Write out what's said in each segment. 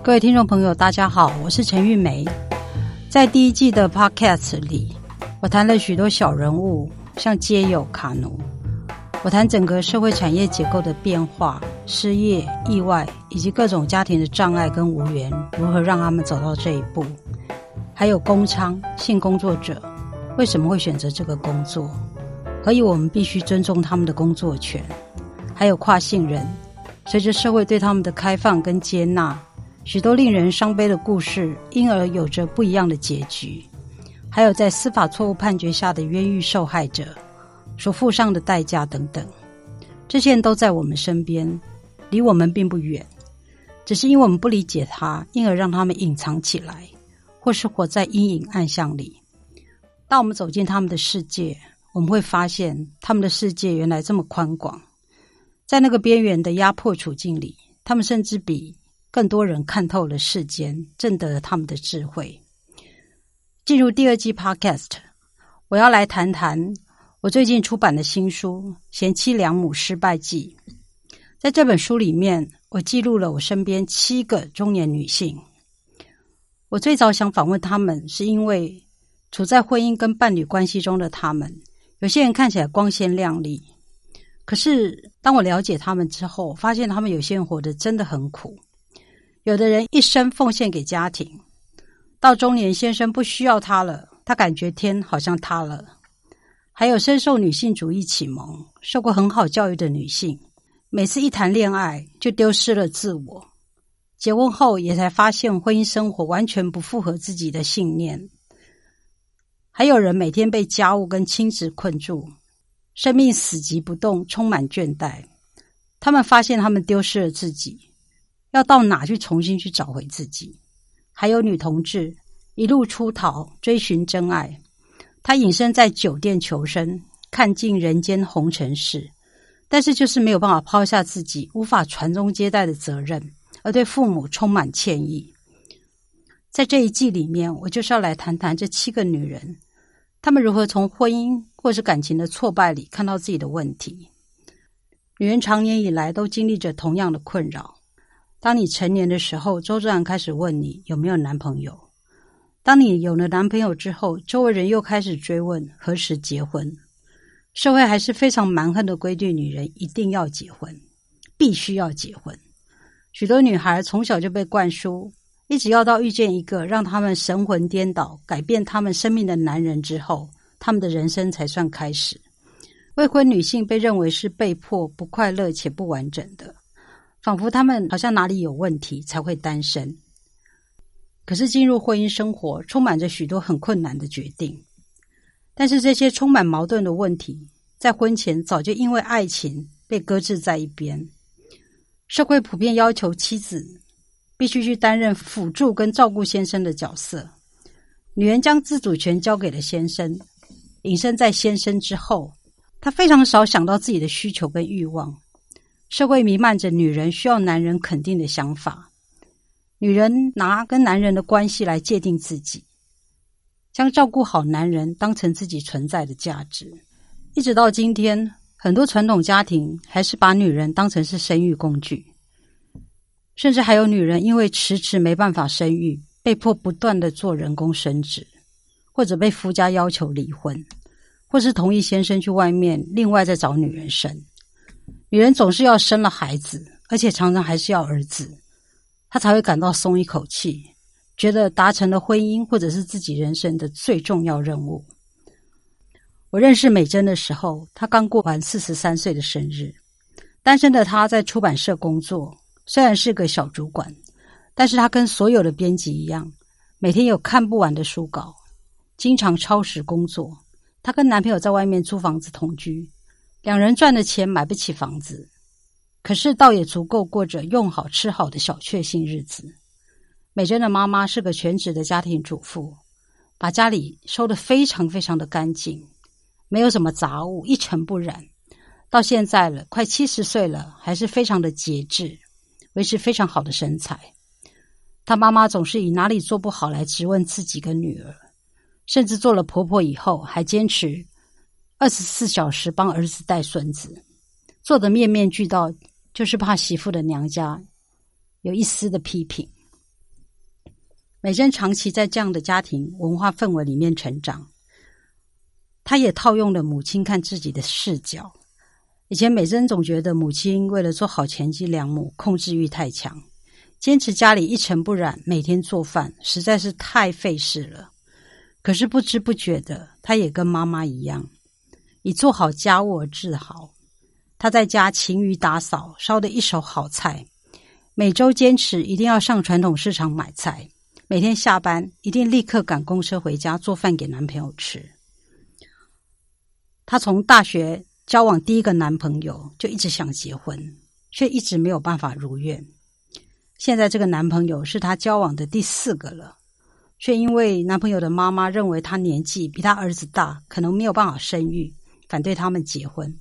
各位听众朋友，大家好，我是陈玉梅。在第一季的 Podcast 里，我谈了许多小人物，像街友、卡奴。我谈整个社会产业结构的变化、失业、意外，以及各种家庭的障碍跟无缘，如何让他们走到这一步。还有工娼、性工作者为什么会选择这个工作，何以我们必须尊重他们的工作权。还有跨性人，随着社会对他们的开放跟接纳。许多令人伤悲的故事，因而有着不一样的结局。还有在司法错误判决下的冤狱受害者所付上的代价等等，这些人都在我们身边，离我们并不远。只是因为我们不理解他，因而让他们隐藏起来，或是活在阴影暗巷里。当我们走进他们的世界，我们会发现他们的世界原来这么宽广。在那个边缘的压迫处境里，他们甚至比。更多人看透了世间，挣得了他们的智慧。进入第二季 Podcast，我要来谈谈我最近出版的新书《贤妻良母失败记》。在这本书里面，我记录了我身边七个中年女性。我最早想访问她们，是因为处在婚姻跟伴侣关系中的她们，有些人看起来光鲜亮丽，可是当我了解他们之后，发现他们有些人活得真的很苦。有的人一生奉献给家庭，到中年先生不需要他了，他感觉天好像塌了。还有深受女性主义启蒙、受过很好教育的女性，每次一谈恋爱就丢失了自我，结婚后也才发现婚姻生活完全不符合自己的信念。还有人每天被家务跟亲子困住，生命死寂不动，充满倦怠。他们发现他们丢失了自己。要到哪去重新去找回自己？还有女同志一路出逃，追寻真爱。她隐身在酒店求生，看尽人间红尘事，但是就是没有办法抛下自己，无法传宗接代的责任，而对父母充满歉意。在这一季里面，我就是要来谈谈这七个女人，她们如何从婚姻或是感情的挫败里看到自己的问题。女人长年以来都经历着同样的困扰。当你成年的时候，周志安开始问你有没有男朋友。当你有了男朋友之后，周围人又开始追问何时结婚。社会还是非常蛮横的规定，女人一定要结婚，必须要结婚。许多女孩从小就被灌输，一直要到遇见一个让他们神魂颠倒、改变他们生命的男人之后，他们的人生才算开始。未婚女性被认为是被迫、不快乐且不完整的。仿佛他们好像哪里有问题才会单身，可是进入婚姻生活充满着许多很困难的决定。但是这些充满矛盾的问题，在婚前早就因为爱情被搁置在一边。社会普遍要求妻子必须去担任辅助跟照顾先生的角色，女人将自主权交给了先生，隐身在先生之后，她非常少想到自己的需求跟欲望。社会弥漫着女人需要男人肯定的想法，女人拿跟男人的关系来界定自己，将照顾好男人当成自己存在的价值。一直到今天，很多传统家庭还是把女人当成是生育工具，甚至还有女人因为迟迟没办法生育，被迫不断的做人工生殖，或者被夫家要求离婚，或是同意先生去外面另外再找女人生。女人总是要生了孩子，而且常常还是要儿子，她才会感到松一口气，觉得达成了婚姻或者是自己人生的最重要任务。我认识美珍的时候，她刚过完四十三岁的生日。单身的她在出版社工作，虽然是个小主管，但是她跟所有的编辑一样，每天有看不完的书稿，经常超时工作。她跟男朋友在外面租房子同居。两人赚的钱买不起房子，可是倒也足够过着用好吃好的小确幸日子。美珍的妈妈是个全职的家庭主妇，把家里收得非常非常的干净，没有什么杂物，一尘不染。到现在了，快七十岁了，还是非常的节制，维持非常好的身材。她妈妈总是以哪里做不好来质问自己跟女儿，甚至做了婆婆以后还坚持。二十四小时帮儿子带孙子，做的面面俱到，就是怕媳妇的娘家有一丝的批评。美珍长期在这样的家庭文化氛围里面成长，她也套用了母亲看自己的视角。以前美珍总觉得母亲为了做好前妻良母，控制欲太强，坚持家里一尘不染，每天做饭实在是太费事了。可是不知不觉的，她也跟妈妈一样，以做好家务而自豪。她在家勤于打扫，烧的一手好菜，每周坚持一定要上传统市场买菜。每天下班一定立刻赶公车回家做饭给男朋友吃。她从大学交往第一个男朋友就一直想结婚，却一直没有办法如愿。现在这个男朋友是她交往的第四个了，却因为男朋友的妈妈认为他年纪比他儿子大，可能没有办法生育，反对他们结婚。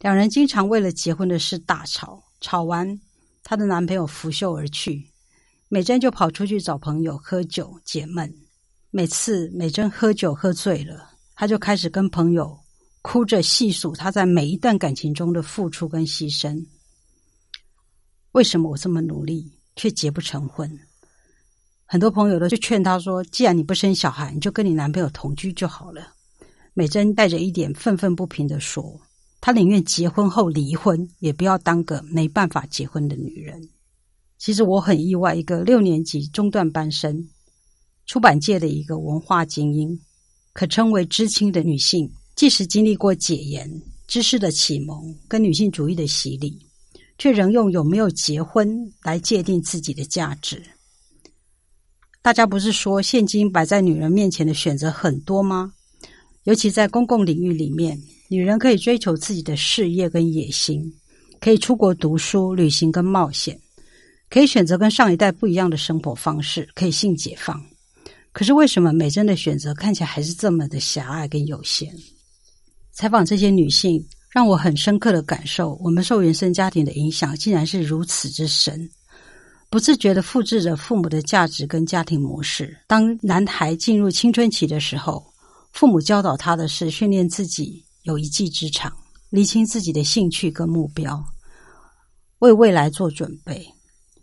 两人经常为了结婚的事大吵，吵完她的男朋友拂袖而去。美珍就跑出去找朋友喝酒解闷。每次美珍喝酒喝醉了，她就开始跟朋友哭着细数她在每一段感情中的付出跟牺牲。为什么我这么努力却结不成婚？很多朋友都去劝她说：“既然你不生小孩，你就跟你男朋友同居就好了。”美珍带着一点愤愤不平的说：“她宁愿结婚后离婚，也不要当个没办法结婚的女人。”其实我很意外，一个六年级中段班生，出版界的一个文化精英，可称为知青的女性，即使经历过解严、知识的启蒙跟女性主义的洗礼，却仍用有没有结婚来界定自己的价值。大家不是说现今摆在女人面前的选择很多吗？尤其在公共领域里面，女人可以追求自己的事业跟野心，可以出国读书、旅行跟冒险。可以选择跟上一代不一样的生活方式，可以性解放。可是为什么美珍的选择看起来还是这么的狭隘跟有限？采访这些女性，让我很深刻的感受，我们受原生家庭的影响竟然是如此之深，不自觉的复制着父母的价值跟家庭模式。当男孩进入青春期的时候，父母教导他的是训练自己有一技之长，理清自己的兴趣跟目标，为未来做准备。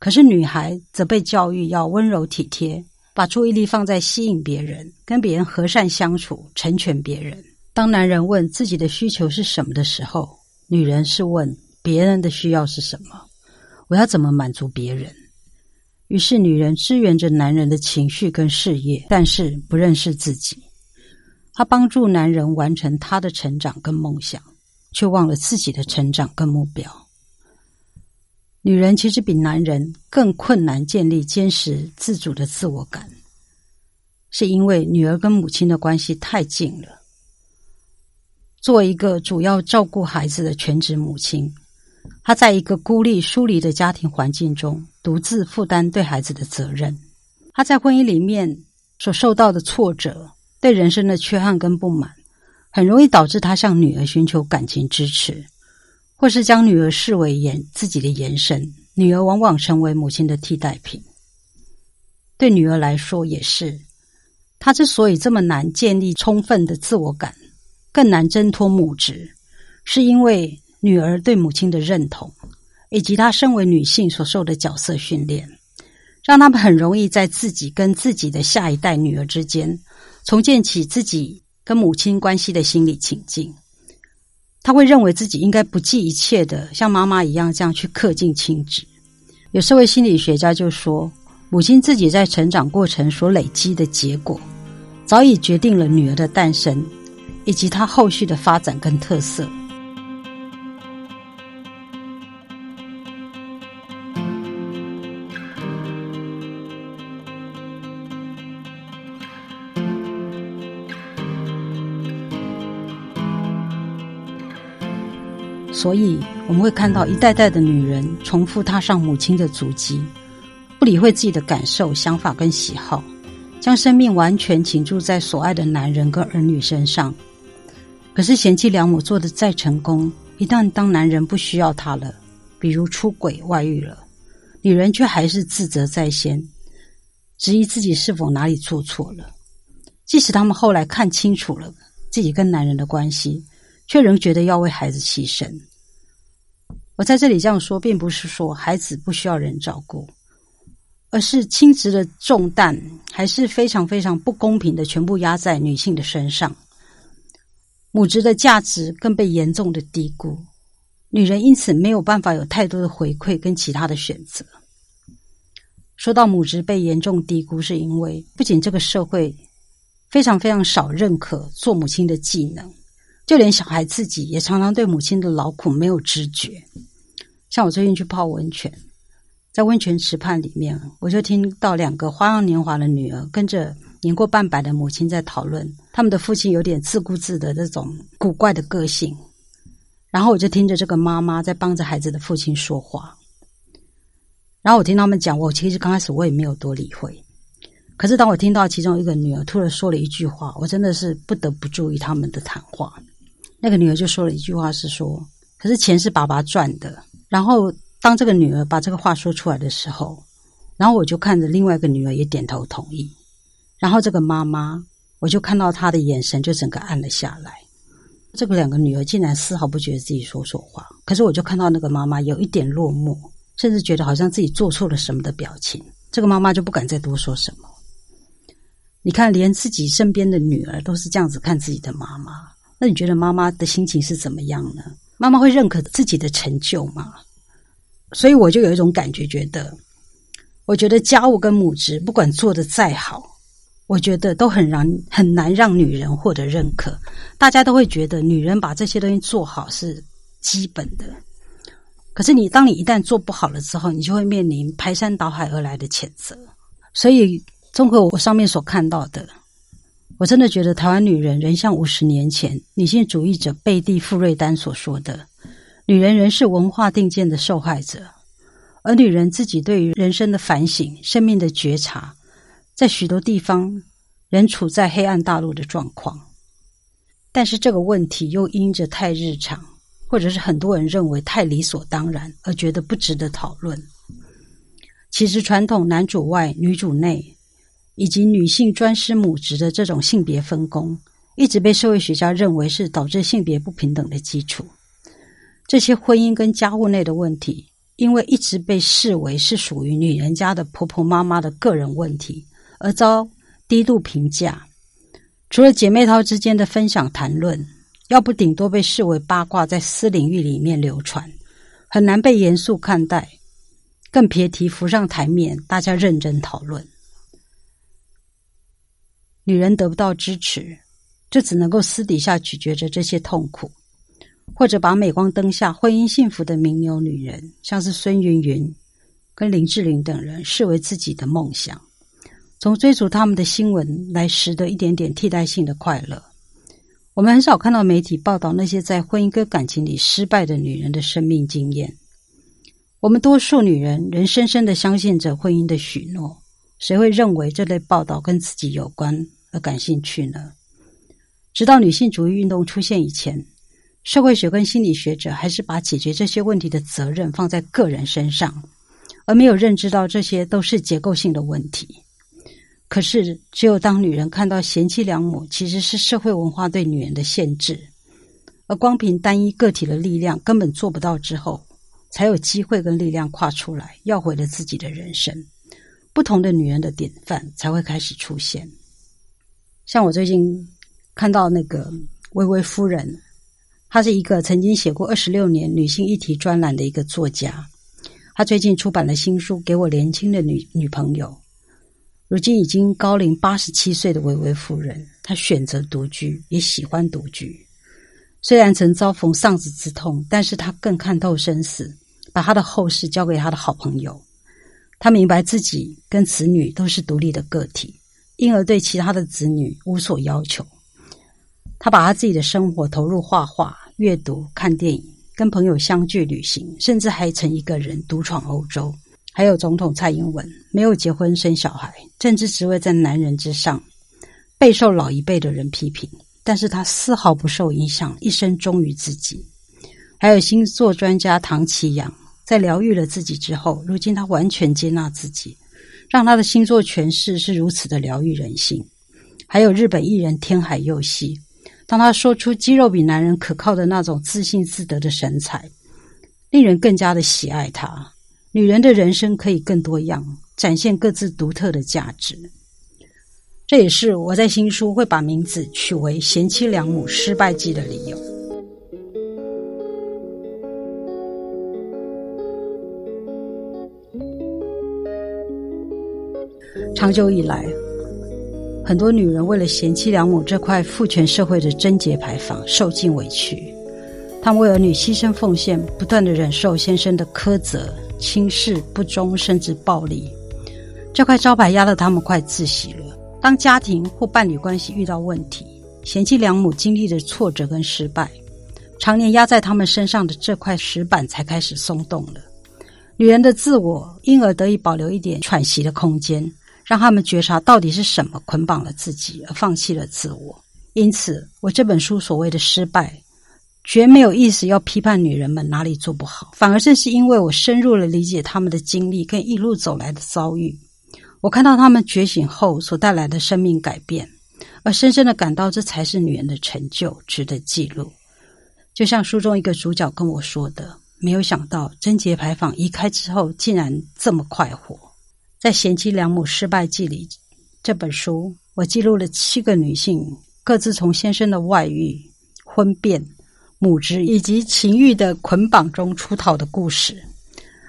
可是女孩则被教育要温柔体贴，把注意力放在吸引别人、跟别人和善相处、成全别人。当男人问自己的需求是什么的时候，女人是问别人的需要是什么，我要怎么满足别人？于是女人支援着男人的情绪跟事业，但是不认识自己。她帮助男人完成他的成长跟梦想，却忘了自己的成长跟目标。女人其实比男人更困难建立坚实自主的自我感，是因为女儿跟母亲的关系太近了。作为一个主要照顾孩子的全职母亲，她在一个孤立疏离的家庭环境中，独自负担对孩子的责任。她在婚姻里面所受到的挫折、对人生的缺憾跟不满，很容易导致他向女儿寻求感情支持。或是将女儿视为延自己的延伸，女儿往往成为母亲的替代品。对女儿来说也是，她之所以这么难建立充分的自我感，更难挣脱母职，是因为女儿对母亲的认同，以及她身为女性所受的角色训练，让他们很容易在自己跟自己的下一代女儿之间，重建起自己跟母亲关系的心理情境。他会认为自己应该不计一切的像妈妈一样这样去恪尽亲职。有社会心理学家就说，母亲自己在成长过程所累积的结果，早已决定了女儿的诞生以及她后续的发展跟特色。所以我们会看到一代代的女人重复踏上母亲的足迹，不理会自己的感受、想法跟喜好，将生命完全倾注在所爱的男人跟儿女身上。可是贤妻良母做的再成功，一旦当男人不需要她了，比如出轨、外遇了，女人却还是自责在先，质疑自己是否哪里做错了。即使他们后来看清楚了自己跟男人的关系。却仍觉得要为孩子牺牲。我在这里这样说，并不是说孩子不需要人照顾，而是亲职的重担还是非常非常不公平的，全部压在女性的身上。母职的价值更被严重的低估，女人因此没有办法有太多的回馈跟其他的选择。说到母职被严重低估，是因为不仅这个社会非常非常少认可做母亲的技能，就连小孩自己也常常对母亲的劳苦没有知觉。像我最近去泡温泉，在温泉池畔里面，我就听到两个花样年华的女儿跟着年过半百的母亲在讨论，他们的父亲有点自顾自的这种古怪的个性。然后我就听着这个妈妈在帮着孩子的父亲说话。然后我听他们讲，我其实刚开始我也没有多理会。可是当我听到其中一个女儿突然说了一句话，我真的是不得不注意他们的谈话。那个女儿就说了一句话，是说：“可是钱是爸爸赚的。”然后，当这个女儿把这个话说出来的时候，然后我就看着另外一个女儿也点头同意。然后这个妈妈，我就看到她的眼神就整个暗了下来。这个两个女儿竟然丝毫不觉得自己说错话，可是我就看到那个妈妈有一点落寞，甚至觉得好像自己做错了什么的表情。这个妈妈就不敢再多说什么。你看，连自己身边的女儿都是这样子看自己的妈妈，那你觉得妈妈的心情是怎么样呢？妈妈会认可自己的成就吗？所以我就有一种感觉，觉得，我觉得家务跟母职不管做的再好，我觉得都很让很难让女人获得认可。大家都会觉得女人把这些东西做好是基本的，可是你当你一旦做不好了之后，你就会面临排山倒海而来的谴责。所以，综合我上面所看到的。我真的觉得台湾女人仍像五十年前女性主义者贝蒂·富瑞丹所说的：“女人仍是文化定见的受害者，而女人自己对于人生的反省、生命的觉察，在许多地方仍处在黑暗大陆的状况。但是这个问题又因着太日常，或者是很多人认为太理所当然，而觉得不值得讨论。其实传统男主外女主内。”以及女性专司母职的这种性别分工，一直被社会学家认为是导致性别不平等的基础。这些婚姻跟家务内的问题，因为一直被视为是属于女人家的婆婆妈妈的个人问题，而遭低度评价。除了姐妹淘之间的分享谈论，要不顶多被视为八卦，在私领域里面流传，很难被严肃看待，更别提浮上台面，大家认真讨论。女人得不到支持，就只能够私底下咀嚼着这些痛苦，或者把镁光灯下婚姻幸福的名流女人，像是孙云云跟林志玲等人，视为自己的梦想，从追逐他们的新闻来拾得一点点替代性的快乐。我们很少看到媒体报道那些在婚姻跟感情里失败的女人的生命经验。我们多数女人仍深深的相信着婚姻的许诺，谁会认为这类报道跟自己有关？感兴趣呢？直到女性主义运动出现以前，社会学跟心理学者还是把解决这些问题的责任放在个人身上，而没有认知到这些都是结构性的问题。可是，只有当女人看到贤妻良母其实是社会文化对女人的限制，而光凭单一个体的力量根本做不到之后，才有机会跟力量跨出来，要回了自己的人生。不同的女人的典范才会开始出现。像我最近看到那个薇薇夫人，她是一个曾经写过二十六年女性议题专栏的一个作家。她最近出版了新书《给我年轻的女女朋友》。如今已经高龄八十七岁的薇薇夫人，她选择独居，也喜欢独居。虽然曾遭逢丧子之痛，但是她更看透生死，把她的后事交给她的好朋友。她明白自己跟子女都是独立的个体。因而对其他的子女无所要求，他把他自己的生活投入画画、阅读、看电影、跟朋友相聚、旅行，甚至还曾一个人独闯欧洲。还有总统蔡英文没有结婚生小孩，政治职位在男人之上，备受老一辈的人批评，但是他丝毫不受影响，一生忠于自己。还有星座专家唐奇阳，在疗愈了自己之后，如今他完全接纳自己。让他的星座诠释是如此的疗愈人心，还有日本艺人天海佑希，当他说出肌肉比男人可靠的那种自信自得的神采，令人更加的喜爱他。女人的人生可以更多样，展现各自独特的价值。这也是我在新书会把名字取为《贤妻良母失败记》的理由。长久以来，很多女人为了贤妻良母这块父权社会的贞洁牌坊，受尽委屈。她们为儿女牺牲奉献，不断的忍受先生的苛责、轻视、不忠，甚至暴力。这块招牌压得她们快窒息了。当家庭或伴侣关系遇到问题，贤妻良母经历的挫折跟失败，常年压在他们身上的这块石板才开始松动了。女人的自我因而得以保留一点喘息的空间，让他们觉察到底是什么捆绑了自己，而放弃了自我。因此，我这本书所谓的失败，绝没有意思要批判女人们哪里做不好，反而正是因为我深入了理解他们的经历跟一路走来的遭遇。我看到他们觉醒后所带来的生命改变，而深深的感到这才是女人的成就，值得记录。就像书中一个主角跟我说的：“没有想到贞洁牌坊移开之后，竟然这么快活。”在《贤妻良母失败记》里，这本书我记录了七个女性各自从先生的外遇、婚变、母职以及情欲的捆绑中出逃的故事。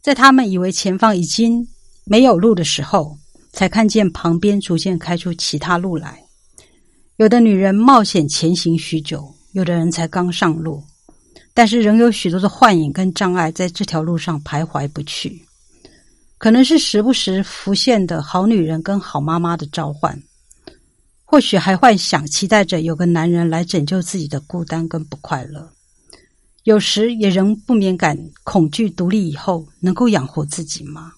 在他们以为前方已经没有路的时候，才看见旁边逐渐开出其他路来，有的女人冒险前行许久，有的人才刚上路，但是仍有许多的幻影跟障碍在这条路上徘徊不去。可能是时不时浮现的好女人跟好妈妈的召唤，或许还幻想期待着有个男人来拯救自己的孤单跟不快乐，有时也仍不免感恐惧独立以后能够养活自己吗？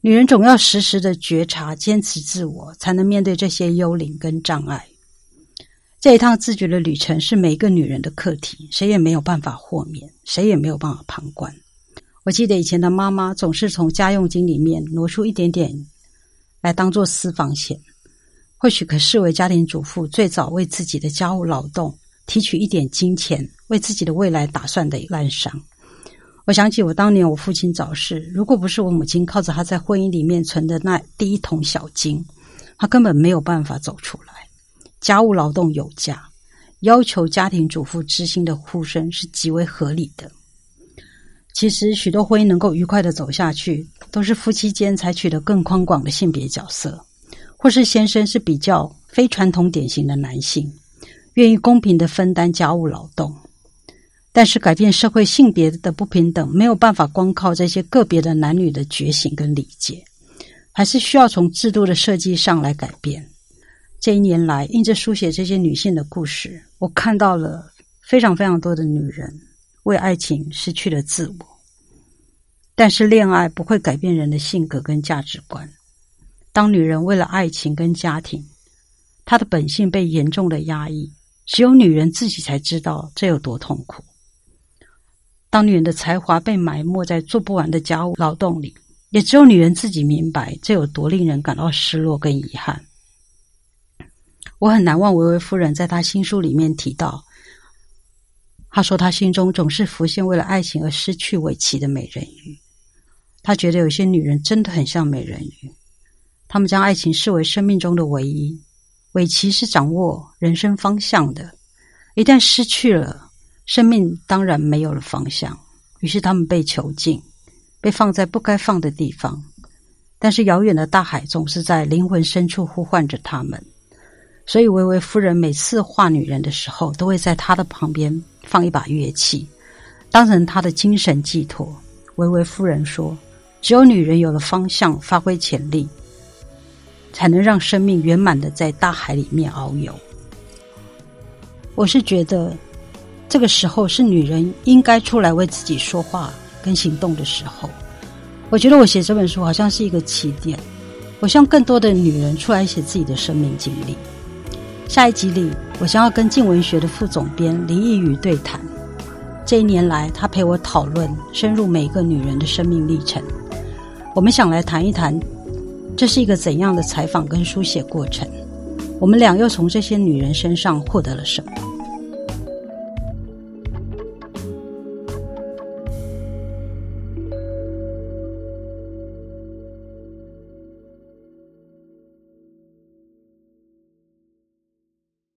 女人总要时时的觉察、坚持自我，才能面对这些幽灵跟障碍。这一趟自觉的旅程是每一个女人的课题，谁也没有办法豁免，谁也没有办法旁观。我记得以前的妈妈总是从家用金里面挪出一点点来当做私房钱，或许可视为家庭主妇最早为自己的家务劳动提取一点金钱，为自己的未来打算的烂伤。我想起我当年我父亲早逝，如果不是我母亲靠着他在婚姻里面存的那第一桶小金，他根本没有办法走出来。家务劳动有价，要求家庭主妇知心的呼声是极为合理的。其实许多婚姻能够愉快的走下去，都是夫妻间采取的更宽广的性别角色，或是先生是比较非传统典型的男性，愿意公平的分担家务劳动。但是，改变社会性别的不平等没有办法光靠这些个别的男女的觉醒跟理解，还是需要从制度的设计上来改变。这一年来，因着书写这些女性的故事，我看到了非常非常多的女人为爱情失去了自我。但是，恋爱不会改变人的性格跟价值观。当女人为了爱情跟家庭，她的本性被严重的压抑，只有女人自己才知道这有多痛苦。当女人的才华被埋没在做不完的家务劳动里，也只有女人自己明白这有多令人感到失落跟遗憾。我很难忘维维夫人在她新书里面提到，他说他心中总是浮现为了爱情而失去尾鳍的美人鱼。他觉得有些女人真的很像美人鱼，她们将爱情视为生命中的唯一，尾鳍是掌握人生方向的，一旦失去了。生命当然没有了方向，于是他们被囚禁，被放在不该放的地方。但是遥远的大海总是在灵魂深处呼唤着他们，所以维维夫人每次画女人的时候，都会在她的旁边放一把乐器，当成他的精神寄托。维维夫人说：“只有女人有了方向，发挥潜力，才能让生命圆满的在大海里面遨游。”我是觉得。这个时候是女人应该出来为自己说话跟行动的时候。我觉得我写这本书好像是一个起点，我希望更多的女人出来写自己的生命经历。下一集里，我将要跟静文学的副总编林奕宇对谈。这一年来，他陪我讨论深入每个女人的生命历程。我们想来谈一谈，这是一个怎样的采访跟书写过程？我们俩又从这些女人身上获得了什么？